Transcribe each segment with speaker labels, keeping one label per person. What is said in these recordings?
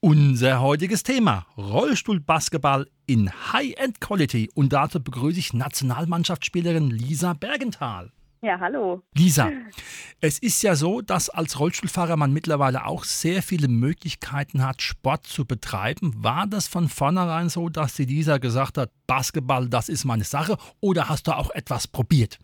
Speaker 1: Unser heutiges Thema: Rollstuhlbasketball in High-End Quality. Und dazu begrüße ich Nationalmannschaftsspielerin Lisa Bergenthal.
Speaker 2: Ja, hallo.
Speaker 1: Lisa, es ist ja so, dass als Rollstuhlfahrer man mittlerweile auch sehr viele Möglichkeiten hat, Sport zu betreiben. War das von vornherein so, dass die Lisa gesagt hat, Basketball, das ist meine Sache? Oder hast du auch etwas probiert?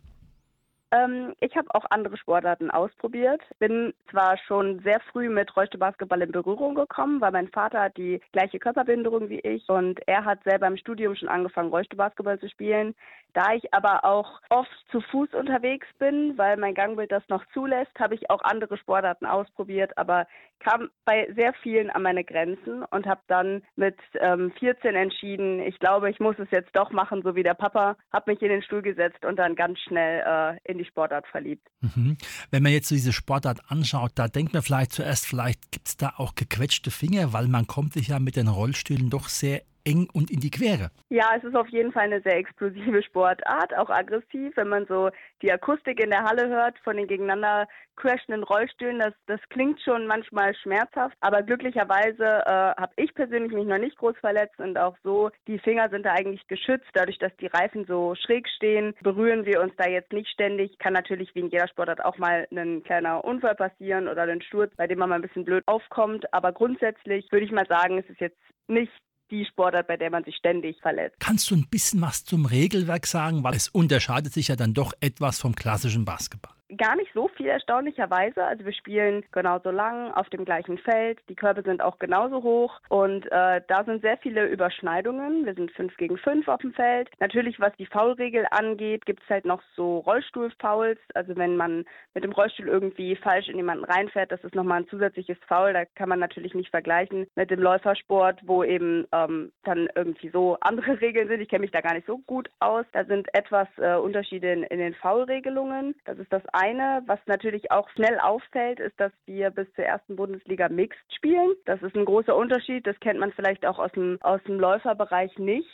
Speaker 2: Ähm, ich habe auch andere Sportarten ausprobiert. Bin zwar schon sehr früh mit Rollstuhlbasketball in Berührung gekommen, weil mein Vater hat die gleiche Körperbehinderung wie ich und er hat selber im Studium schon angefangen, Rollstuhlbasketball zu spielen. Da ich aber auch oft zu Fuß unterwegs bin, weil mein Gangbild das noch zulässt, habe ich auch andere Sportarten ausprobiert, aber kam bei sehr vielen an meine Grenzen und habe dann mit ähm, 14 entschieden, ich glaube, ich muss es jetzt doch machen, so wie der Papa, habe mich in den Stuhl gesetzt und dann ganz schnell äh, in die Sportart verliebt.
Speaker 1: Mhm. Wenn man jetzt so diese Sportart anschaut, da denkt man vielleicht zuerst, vielleicht gibt es da auch gequetschte Finger, weil man kommt sich ja mit den Rollstühlen doch sehr eng und in die Quere.
Speaker 2: Ja, es ist auf jeden Fall eine sehr explosive Sportart, auch aggressiv, wenn man so die Akustik in der Halle hört von den gegeneinander crashenden Rollstühlen, das, das klingt schon manchmal schmerzhaft, aber glücklicherweise äh, habe ich persönlich mich noch nicht groß verletzt und auch so, die Finger sind da eigentlich geschützt, dadurch, dass die Reifen so schräg stehen, berühren wir uns da jetzt nicht ständig, kann natürlich wie in jeder Sportart auch mal ein kleiner Unfall passieren oder ein Sturz, bei dem man mal ein bisschen blöd aufkommt, aber grundsätzlich würde ich mal sagen, es ist jetzt nicht die Sportart, bei der man sich ständig verletzt.
Speaker 1: Kannst du ein bisschen was zum Regelwerk sagen? Weil es unterscheidet sich ja dann doch etwas vom klassischen Basketball.
Speaker 2: Gar nicht so viel erstaunlicherweise. Also wir spielen genauso lang auf dem gleichen Feld. Die Körbe sind auch genauso hoch und äh, da sind sehr viele Überschneidungen. Wir sind fünf gegen fünf auf dem Feld. Natürlich, was die Foulregel angeht, gibt es halt noch so Rollstuhlfouls. Also wenn man mit dem Rollstuhl irgendwie falsch in jemanden reinfährt, das ist nochmal ein zusätzliches Foul. Da kann man natürlich nicht vergleichen mit dem Läufersport, wo eben ähm, dann irgendwie so andere Regeln sind. Ich kenne mich da gar nicht so gut aus. Da sind etwas äh, Unterschiede in, in den Foulregelungen. Das ist das eine, was natürlich auch schnell auffällt, ist, dass wir bis zur ersten Bundesliga Mixed spielen. Das ist ein großer Unterschied. Das kennt man vielleicht auch aus dem, aus dem Läuferbereich nicht.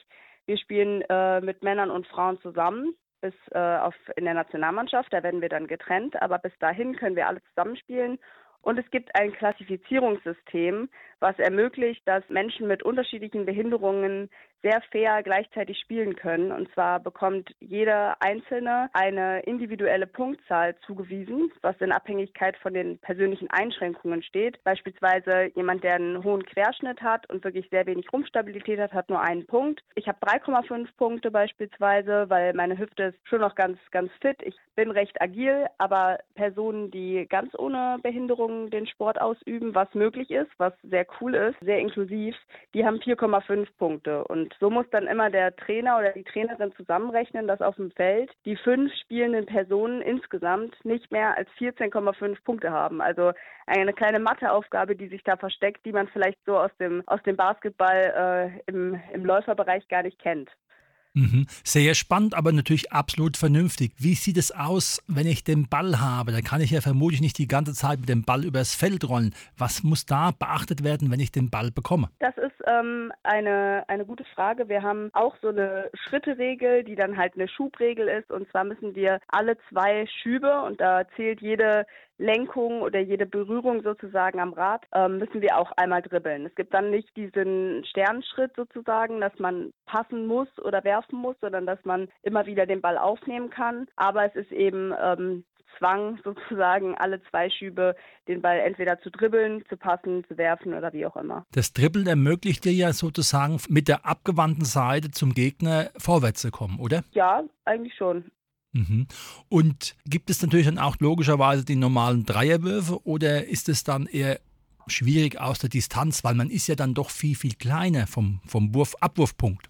Speaker 2: Wir spielen äh, mit Männern und Frauen zusammen bis äh, auf in der Nationalmannschaft. Da werden wir dann getrennt, aber bis dahin können wir alle zusammenspielen. Und es gibt ein Klassifizierungssystem, was ermöglicht, dass Menschen mit unterschiedlichen Behinderungen sehr fair gleichzeitig spielen können. Und zwar bekommt jeder Einzelne eine individuelle Punktzahl zugewiesen, was in Abhängigkeit von den persönlichen Einschränkungen steht. Beispielsweise jemand, der einen hohen Querschnitt hat und wirklich sehr wenig Rumpfstabilität hat, hat nur einen Punkt. Ich habe 3,5 Punkte beispielsweise, weil meine Hüfte ist schon noch ganz, ganz fit. Ich bin recht agil, aber Personen, die ganz ohne Behinderung den Sport ausüben, was möglich ist, was sehr cool ist, sehr inklusiv, die haben 4,5 Punkte. Und so muss dann immer der Trainer oder die Trainerin zusammenrechnen, dass auf dem Feld die fünf spielenden Personen insgesamt nicht mehr als 14,5 Punkte haben. Also eine kleine Matheaufgabe, die sich da versteckt, die man vielleicht so aus dem, aus dem Basketball äh, im, im Läuferbereich gar nicht kennt.
Speaker 1: Mhm. Sehr spannend, aber natürlich absolut vernünftig. Wie sieht es aus, wenn ich den Ball habe? Dann kann ich ja vermutlich nicht die ganze Zeit mit dem Ball übers Feld rollen. Was muss da beachtet werden, wenn ich den Ball bekomme?
Speaker 2: Das ist ähm, eine, eine gute Frage. Wir haben auch so eine Schritteregel, die dann halt eine Schubregel ist. Und zwar müssen wir alle zwei Schübe, und da zählt jede Lenkung oder jede Berührung sozusagen am Rad, ähm, müssen wir auch einmal dribbeln. Es gibt dann nicht diesen Sternschritt sozusagen, dass man passen muss oder werfen muss, sondern dass man immer wieder den Ball aufnehmen kann. Aber es ist eben ähm, Zwang sozusagen alle zwei Schübe den Ball entweder zu dribbeln, zu passen, zu werfen oder wie auch immer.
Speaker 1: Das Dribbeln ermöglicht dir ja sozusagen mit der abgewandten Seite zum Gegner vorwärts zu kommen, oder?
Speaker 2: Ja, eigentlich schon.
Speaker 1: Mhm. Und gibt es natürlich dann auch logischerweise die normalen Dreierwürfe oder ist es dann eher schwierig aus der Distanz, weil man ist ja dann doch viel, viel kleiner vom, vom Wurf, Abwurfpunkt?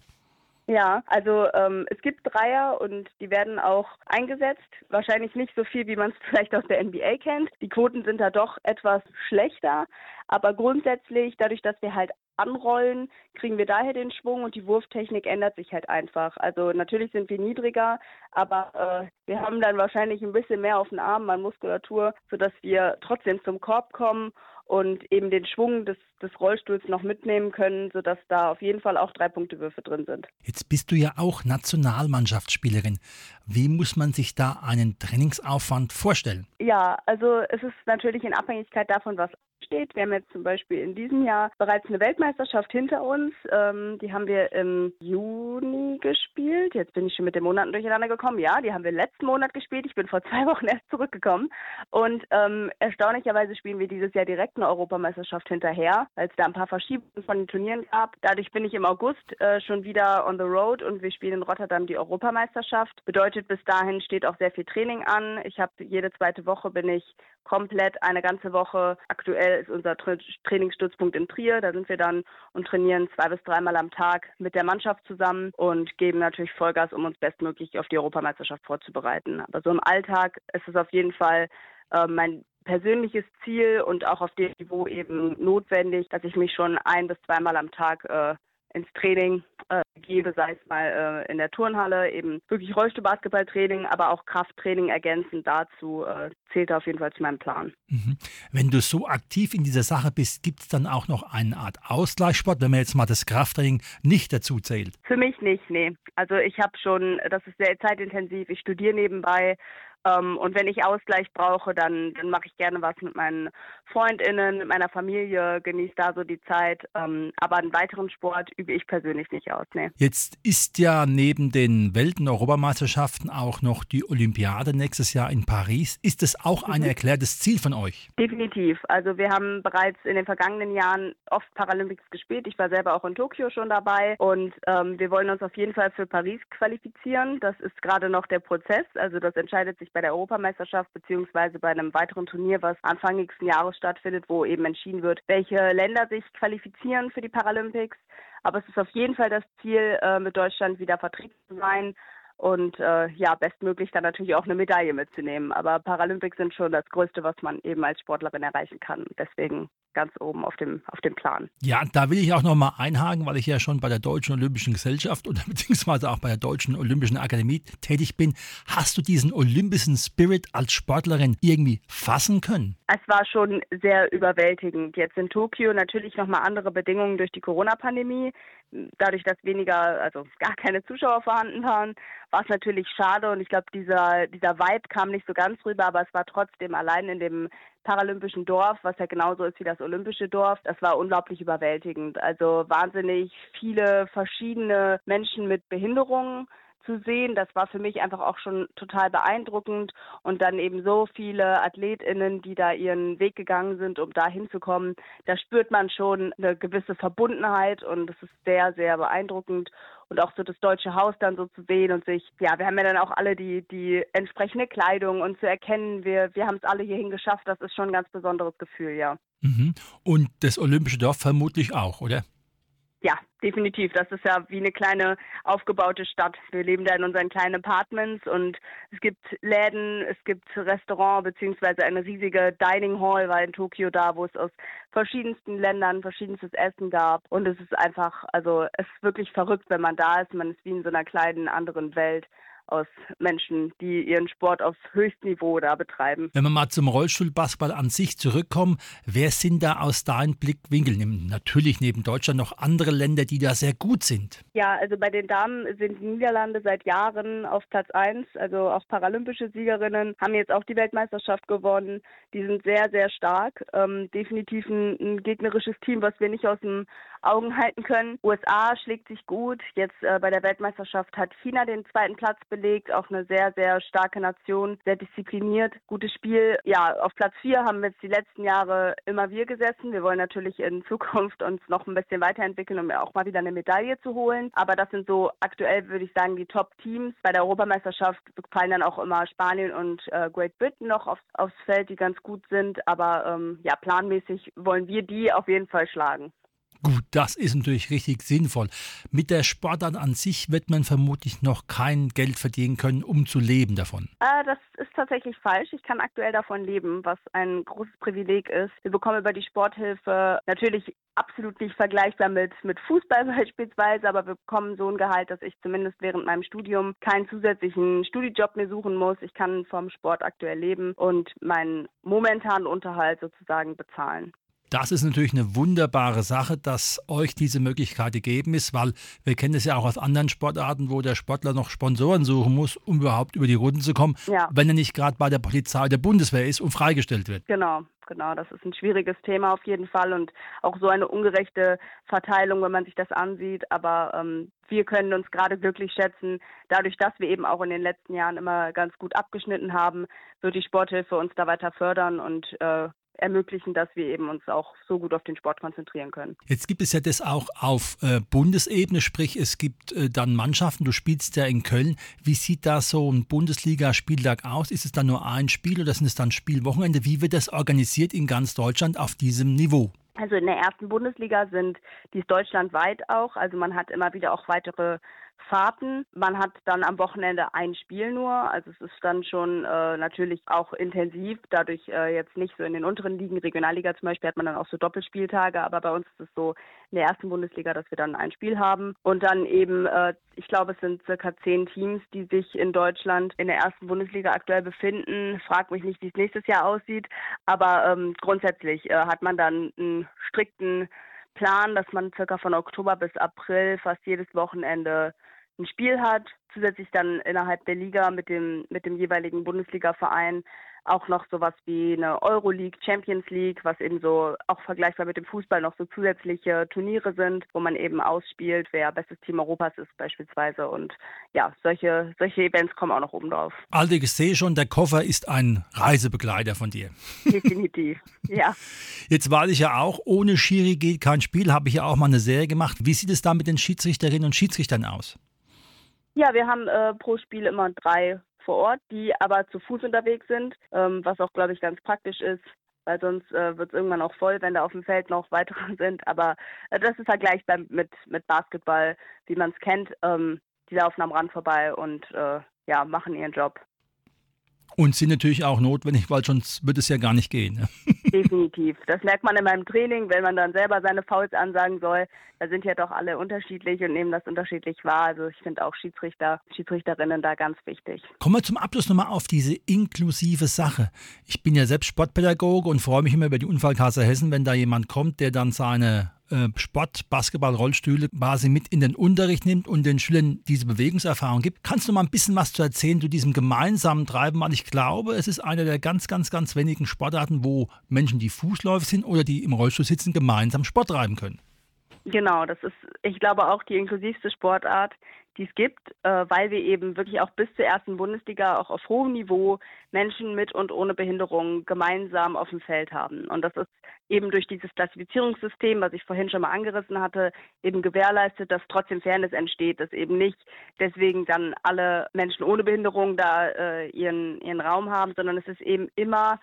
Speaker 2: Ja, also ähm, es gibt Dreier und die werden auch eingesetzt. Wahrscheinlich nicht so viel, wie man es vielleicht aus der NBA kennt. Die Quoten sind da doch etwas schlechter. Aber grundsätzlich, dadurch, dass wir halt anrollen, kriegen wir daher den Schwung und die Wurftechnik ändert sich halt einfach. Also natürlich sind wir niedriger, aber äh, wir haben dann wahrscheinlich ein bisschen mehr auf den Armen an Muskulatur, sodass wir trotzdem zum Korb kommen und eben den Schwung des, des Rollstuhls noch mitnehmen können, sodass da auf jeden Fall auch drei Punktewürfe drin sind.
Speaker 1: Jetzt bist du ja auch Nationalmannschaftsspielerin. Wie muss man sich da einen Trainingsaufwand vorstellen?
Speaker 2: Ja, also es ist natürlich in Abhängigkeit davon, was steht. Wir haben jetzt zum Beispiel in diesem Jahr bereits eine Weltmeisterschaft hinter uns. Ähm, die haben wir im Juni gespielt. Jetzt bin ich schon mit den Monaten durcheinander gekommen. Ja, die haben wir letzten Monat gespielt. Ich bin vor zwei Wochen erst zurückgekommen. Und ähm, erstaunlicherweise spielen wir dieses Jahr direkt eine Europameisterschaft hinterher, weil es da ein paar Verschiebungen von den Turnieren gab. Dadurch bin ich im August äh, schon wieder on the road und wir spielen in Rotterdam die Europameisterschaft. Bedeutet, bis dahin steht auch sehr viel Training an. Ich habe jede zweite Woche bin ich komplett eine ganze Woche aktuell ist unser Tra Trainingsstützpunkt in Trier. Da sind wir dann und trainieren zwei bis dreimal am Tag mit der Mannschaft zusammen und geben natürlich Vollgas, um uns bestmöglich auf die Europameisterschaft vorzubereiten. Aber so im Alltag ist es auf jeden Fall äh, mein persönliches Ziel und auch auf dem Niveau eben notwendig, dass ich mich schon ein bis zweimal am Tag äh, ins Training äh, gebe, sei es mal äh, in der Turnhalle, eben wirklich Rollstuhlbasketballtraining, aber auch Krafttraining ergänzend dazu äh, zählt auf jeden Fall zu meinem Plan.
Speaker 1: Mhm. Wenn du so aktiv in dieser Sache bist, gibt es dann auch noch eine Art Ausgleichssport, wenn man jetzt mal das Krafttraining nicht dazu zählt?
Speaker 2: Für mich nicht, nee. Also ich habe schon, das ist sehr zeitintensiv, ich studiere nebenbei, ähm, und wenn ich Ausgleich brauche, dann, dann mache ich gerne was mit meinen Freundinnen, mit meiner Familie, genieße da so die Zeit. Ähm, aber einen weiteren Sport übe ich persönlich nicht aus. Nee.
Speaker 1: Jetzt ist ja neben den Welten-Europameisterschaften auch noch die Olympiade nächstes Jahr in Paris. Ist das auch ein mhm. erklärtes Ziel von euch?
Speaker 2: Definitiv. Also wir haben bereits in den vergangenen Jahren oft Paralympics gespielt. Ich war selber auch in Tokio schon dabei und ähm, wir wollen uns auf jeden Fall für Paris qualifizieren. Das ist gerade noch der Prozess. Also das entscheidet sich bei der Europameisterschaft beziehungsweise bei einem weiteren Turnier, was Anfang nächsten Jahres stattfindet, wo eben entschieden wird, welche Länder sich qualifizieren für die Paralympics. Aber es ist auf jeden Fall das Ziel, äh, mit Deutschland wieder vertreten zu sein und äh, ja, bestmöglich dann natürlich auch eine Medaille mitzunehmen. Aber Paralympics sind schon das Größte, was man eben als Sportlerin erreichen kann. Deswegen ganz oben auf dem, auf dem Plan.
Speaker 1: Ja, da will ich auch noch mal einhaken, weil ich ja schon bei der Deutschen Olympischen Gesellschaft oder beziehungsweise auch bei der Deutschen Olympischen Akademie tätig bin. Hast du diesen olympischen Spirit als Sportlerin irgendwie fassen können?
Speaker 2: Es war schon sehr überwältigend. Jetzt in Tokio natürlich noch mal andere Bedingungen durch die Corona-Pandemie. Dadurch, dass weniger, also gar keine Zuschauer vorhanden waren, war es natürlich schade und ich glaube, dieser, dieser Vibe kam nicht so ganz rüber, aber es war trotzdem allein in dem paralympischen Dorf, was ja genauso ist wie das olympische Dorf. Das war unglaublich überwältigend. Also wahnsinnig viele verschiedene Menschen mit Behinderungen zu sehen. Das war für mich einfach auch schon total beeindruckend und dann eben so viele Athletinnen, die da ihren Weg gegangen sind, um da hinzukommen. Da spürt man schon eine gewisse Verbundenheit und das ist sehr, sehr beeindruckend und auch so das deutsche Haus dann so zu sehen und sich, ja, wir haben ja dann auch alle die, die entsprechende Kleidung und zu erkennen, wir, wir haben es alle hierhin geschafft, das ist schon ein ganz besonderes Gefühl, ja.
Speaker 1: Mhm. Und das Olympische Dorf vermutlich auch, oder?
Speaker 2: Definitiv. Das ist ja wie eine kleine aufgebaute Stadt. Wir leben da in unseren kleinen Apartments und es gibt Läden, es gibt Restaurant beziehungsweise eine riesige Dining Hall war in Tokio da, wo es aus verschiedensten Ländern verschiedenstes Essen gab und es ist einfach, also es ist wirklich verrückt, wenn man da ist. Man ist wie in so einer kleinen anderen Welt aus Menschen, die ihren Sport auf höchstem Niveau da betreiben.
Speaker 1: Wenn wir mal zum Rollstuhlbasketball an sich zurückkommen, wer sind da aus deinen Blickwinkeln? Natürlich neben Deutschland noch andere Länder, die da sehr gut sind.
Speaker 2: Ja, also bei den Damen sind die Niederlande seit Jahren auf Platz 1, also auch paralympische Siegerinnen, haben jetzt auch die Weltmeisterschaft gewonnen. Die sind sehr, sehr stark. Ähm, definitiv ein, ein, gegnerisches Team, was wir nicht aus den Augen halten können. USA schlägt sich gut. Jetzt äh, bei der Weltmeisterschaft hat China den zweiten Platz belegt, auch eine sehr, sehr starke Nation, sehr diszipliniert, gutes Spiel. Ja, auf Platz vier haben wir jetzt die letzten Jahre immer wir gesessen. Wir wollen natürlich in Zukunft uns noch ein bisschen weiterentwickeln, um auch mal wieder eine Medaille zu holen. Aber das sind so aktuell, würde ich sagen, die Top-Teams. Bei der Europameisterschaft fallen dann auch immer Spanien und äh, Great Britain noch aufs, aufs Feld, die ganz gut sind. Aber ähm, ja, planmäßig wollen wir die auf jeden Fall schlagen.
Speaker 1: Gut, das ist natürlich richtig sinnvoll. Mit der Sportart an sich wird man vermutlich noch kein Geld verdienen können, um zu leben davon.
Speaker 2: Äh, das ist tatsächlich falsch. Ich kann aktuell davon leben, was ein großes Privileg ist. Wir bekommen über die Sporthilfe natürlich absolut nicht vergleichbar mit, mit Fußball beispielsweise, aber wir bekommen so ein Gehalt, dass ich zumindest während meinem Studium keinen zusätzlichen Studijob mehr suchen muss. Ich kann vom Sport aktuell leben und meinen momentanen Unterhalt sozusagen bezahlen.
Speaker 1: Das ist natürlich eine wunderbare Sache, dass euch diese Möglichkeit gegeben ist, weil wir kennen es ja auch aus anderen Sportarten, wo der Sportler noch Sponsoren suchen muss, um überhaupt über die Runden zu kommen, ja. wenn er nicht gerade bei der Polizei der Bundeswehr ist und freigestellt wird.
Speaker 2: Genau, genau. Das ist ein schwieriges Thema auf jeden Fall und auch so eine ungerechte Verteilung, wenn man sich das ansieht. Aber ähm, wir können uns gerade glücklich schätzen, dadurch, dass wir eben auch in den letzten Jahren immer ganz gut abgeschnitten haben, wird die Sporthilfe uns da weiter fördern und äh, ermöglichen, dass wir eben uns auch so gut auf den Sport konzentrieren können.
Speaker 1: Jetzt gibt es ja das auch auf äh, Bundesebene, sprich es gibt äh, dann Mannschaften, du spielst ja in Köln. Wie sieht da so ein Bundesliga-Spieltag aus? Ist es dann nur ein Spiel oder sind es dann Spielwochenende? Wie wird das organisiert in ganz Deutschland auf diesem Niveau?
Speaker 2: Also in der ersten Bundesliga sind die ist deutschlandweit auch. Also man hat immer wieder auch weitere Fahrten. Man hat dann am Wochenende ein Spiel nur. Also es ist dann schon äh, natürlich auch intensiv. Dadurch äh, jetzt nicht so in den unteren Ligen, Regionalliga zum Beispiel, hat man dann auch so Doppelspieltage. Aber bei uns ist es so in der ersten Bundesliga, dass wir dann ein Spiel haben. Und dann eben, äh, ich glaube, es sind circa zehn Teams, die sich in Deutschland in der ersten Bundesliga aktuell befinden. Frag mich nicht, wie es nächstes Jahr aussieht. Aber ähm, grundsätzlich äh, hat man dann einen strikten Plan, dass man circa von Oktober bis April fast jedes Wochenende ein Spiel hat, zusätzlich dann innerhalb der Liga mit dem, mit dem jeweiligen Bundesliga-Verein auch noch sowas wie eine Euroleague, Champions League, was eben so auch vergleichbar mit dem Fußball noch so zusätzliche Turniere sind, wo man eben ausspielt, wer bestes Team Europas ist beispielsweise. Und ja, solche, solche Events kommen auch noch oben drauf.
Speaker 1: Alde, ich sehe schon, der Koffer ist ein Reisebegleiter von dir.
Speaker 2: Definitiv, ja.
Speaker 1: Jetzt weiß ich ja auch, ohne Schiri geht kein Spiel, habe ich ja auch mal eine Serie gemacht. Wie sieht es da mit den Schiedsrichterinnen und Schiedsrichtern aus?
Speaker 2: Ja, wir haben äh, pro Spiel immer drei vor Ort, die aber zu Fuß unterwegs sind, ähm, was auch, glaube ich, ganz praktisch ist, weil sonst äh, wird es irgendwann auch voll, wenn da auf dem Feld noch weitere sind. Aber äh, das ist vergleichbar mit, mit Basketball, wie man es kennt. Ähm, die laufen am Rand vorbei und äh, ja, machen ihren Job.
Speaker 1: Und sind natürlich auch notwendig, weil sonst wird es ja gar nicht gehen. Ne?
Speaker 2: Definitiv. Das merkt man in meinem Training, wenn man dann selber seine Fouls ansagen soll. Da sind ja doch alle unterschiedlich und nehmen das unterschiedlich wahr. Also ich finde auch Schiedsrichter, Schiedsrichterinnen da ganz wichtig.
Speaker 1: Kommen wir zum Abschluss nochmal auf diese inklusive Sache. Ich bin ja selbst Sportpädagoge und freue mich immer über die Unfallkasse Hessen, wenn da jemand kommt, der dann seine äh, Sport, Basketball, Rollstühle quasi mit in den Unterricht nimmt und den Schülern diese Bewegungserfahrung gibt. Kannst du mal ein bisschen was zu erzählen zu diesem gemeinsamen Treiben? Weil ich glaube, es ist eine der ganz, ganz, ganz wenigen Sportarten, wo Menschen, die Fußläufer sind oder die im Rollstuhl sitzen, gemeinsam Sport treiben können.
Speaker 2: Genau, das ist, ich glaube, auch die inklusivste Sportart, die es gibt, äh, weil wir eben wirklich auch bis zur ersten Bundesliga auch auf hohem Niveau Menschen mit und ohne Behinderung gemeinsam auf dem Feld haben. Und das ist eben durch dieses Klassifizierungssystem, was ich vorhin schon mal angerissen hatte, eben gewährleistet, dass trotzdem Fairness entsteht, dass eben nicht deswegen dann alle Menschen ohne Behinderung da äh, ihren, ihren Raum haben, sondern es ist eben immer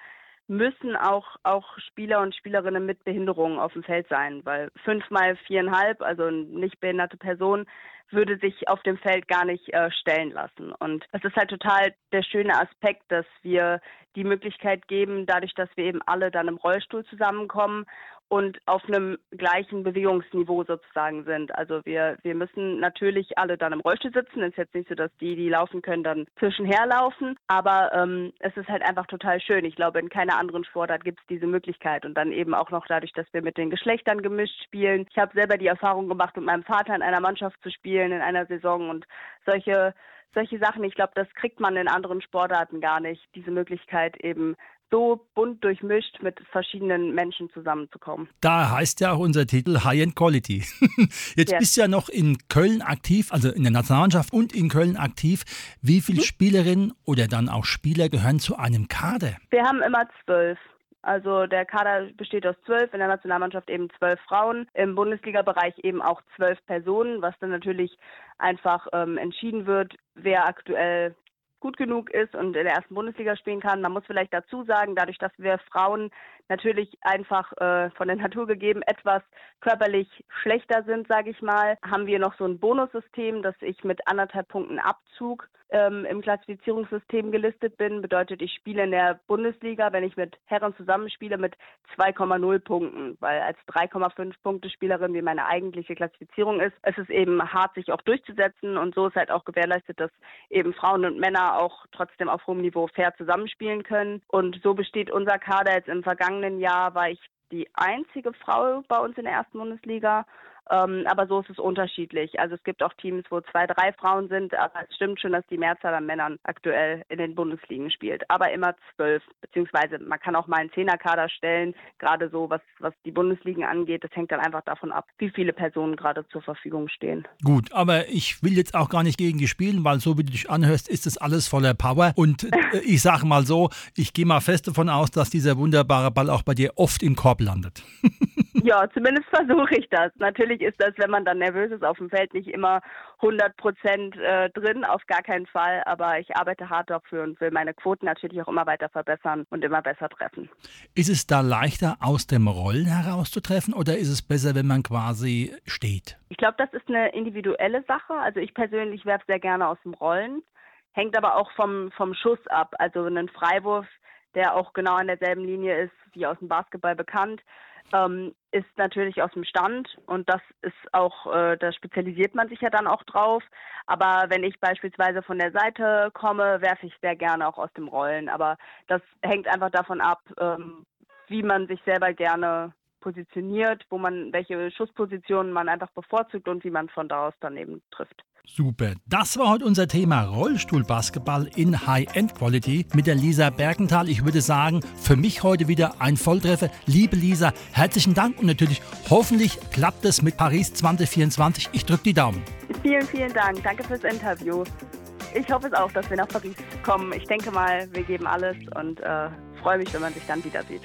Speaker 2: müssen auch, auch Spieler und Spielerinnen mit Behinderungen auf dem Feld sein, weil fünf mal viereinhalb, also eine nicht behinderte Person, würde sich auf dem Feld gar nicht äh, stellen lassen. Und es ist halt total der schöne Aspekt, dass wir die Möglichkeit geben, dadurch, dass wir eben alle dann im Rollstuhl zusammenkommen und auf einem gleichen Bewegungsniveau sozusagen sind. Also wir, wir müssen natürlich alle dann im Rollstuhl sitzen. Es ist jetzt nicht so, dass die, die laufen können, dann zwischenher laufen. Aber ähm, es ist halt einfach total schön. Ich glaube, in keiner anderen Sportart gibt es diese Möglichkeit. Und dann eben auch noch dadurch, dass wir mit den Geschlechtern gemischt spielen. Ich habe selber die Erfahrung gemacht, mit meinem Vater in einer Mannschaft zu spielen in einer Saison und solche solche Sachen, ich glaube, das kriegt man in anderen Sportarten gar nicht, diese Möglichkeit eben so bunt durchmischt mit verschiedenen Menschen zusammenzukommen.
Speaker 1: Da heißt ja auch unser Titel High End Quality. Jetzt yes. bist du ja noch in Köln aktiv, also in der Nationalmannschaft und in Köln aktiv. Wie viele mhm. Spielerinnen oder dann auch Spieler gehören zu einem Kader?
Speaker 2: Wir haben immer zwölf. Also der Kader besteht aus zwölf, in der Nationalmannschaft eben zwölf Frauen, im Bundesliga-Bereich eben auch zwölf Personen, was dann natürlich einfach ähm, entschieden wird, wer aktuell gut genug ist und in der ersten Bundesliga spielen kann. Man muss vielleicht dazu sagen, dadurch, dass wir Frauen natürlich einfach äh, von der Natur gegeben etwas körperlich schlechter sind, sage ich mal, haben wir noch so ein Bonussystem, dass ich mit anderthalb Punkten Abzug ähm, im Klassifizierungssystem gelistet bin. Bedeutet, ich spiele in der Bundesliga, wenn ich mit Herren zusammenspiele, mit 2,0 Punkten, weil als 3,5 Punkte Spielerin, wie meine eigentliche Klassifizierung ist, ist es eben hart, sich auch durchzusetzen und so ist halt auch gewährleistet, dass eben Frauen und Männer auch trotzdem auf hohem Niveau fair zusammenspielen können. Und so besteht unser Kader jetzt im vergangenen Jahr, war ich die einzige Frau bei uns in der ersten Bundesliga ähm, aber so ist es unterschiedlich. Also es gibt auch Teams, wo zwei, drei Frauen sind, aber es stimmt schon, dass die Mehrzahl an Männern aktuell in den Bundesligen spielt. Aber immer zwölf, beziehungsweise man kann auch mal einen Zehnerkader stellen, gerade so, was, was die Bundesligen angeht. Das hängt dann einfach davon ab, wie viele Personen gerade zur Verfügung stehen.
Speaker 1: Gut, aber ich will jetzt auch gar nicht gegen die spielen, weil so wie du dich anhörst, ist das alles voller Power. Und äh, ich sage mal so, ich gehe mal fest davon aus, dass dieser wunderbare Ball auch bei dir oft im Korb landet.
Speaker 2: Ja, zumindest versuche ich das. Natürlich ist das, wenn man dann nervös ist auf dem Feld, nicht immer 100 Prozent äh, drin, auf gar keinen Fall. Aber ich arbeite hart dafür und will meine Quoten natürlich auch immer weiter verbessern und immer besser treffen.
Speaker 1: Ist es da leichter, aus dem Rollen herauszutreffen oder ist es besser, wenn man quasi steht?
Speaker 2: Ich glaube, das ist eine individuelle Sache. Also ich persönlich werfe sehr gerne aus dem Rollen. Hängt aber auch vom, vom Schuss ab. Also einen Freiwurf, der auch genau an derselben Linie ist wie aus dem Basketball bekannt, ähm, ist natürlich aus dem Stand und das ist auch, äh, da spezialisiert man sich ja dann auch drauf. Aber wenn ich beispielsweise von der Seite komme, werfe ich sehr gerne auch aus dem Rollen. Aber das hängt einfach davon ab, ähm, wie man sich selber gerne positioniert, wo man, welche Schusspositionen man einfach bevorzugt und wie man von da aus dann eben trifft.
Speaker 1: Super. Das war heute unser Thema Rollstuhlbasketball in High-End Quality mit der Lisa Bergenthal. Ich würde sagen, für mich heute wieder ein Volltreffer. Liebe Lisa, herzlichen Dank und natürlich hoffentlich klappt es mit Paris 2024. Ich drücke die Daumen.
Speaker 2: Vielen, vielen Dank. Danke fürs Interview. Ich hoffe es auch, dass wir nach Paris kommen. Ich denke mal, wir geben alles und äh, freue mich, wenn man sich dann wieder sieht.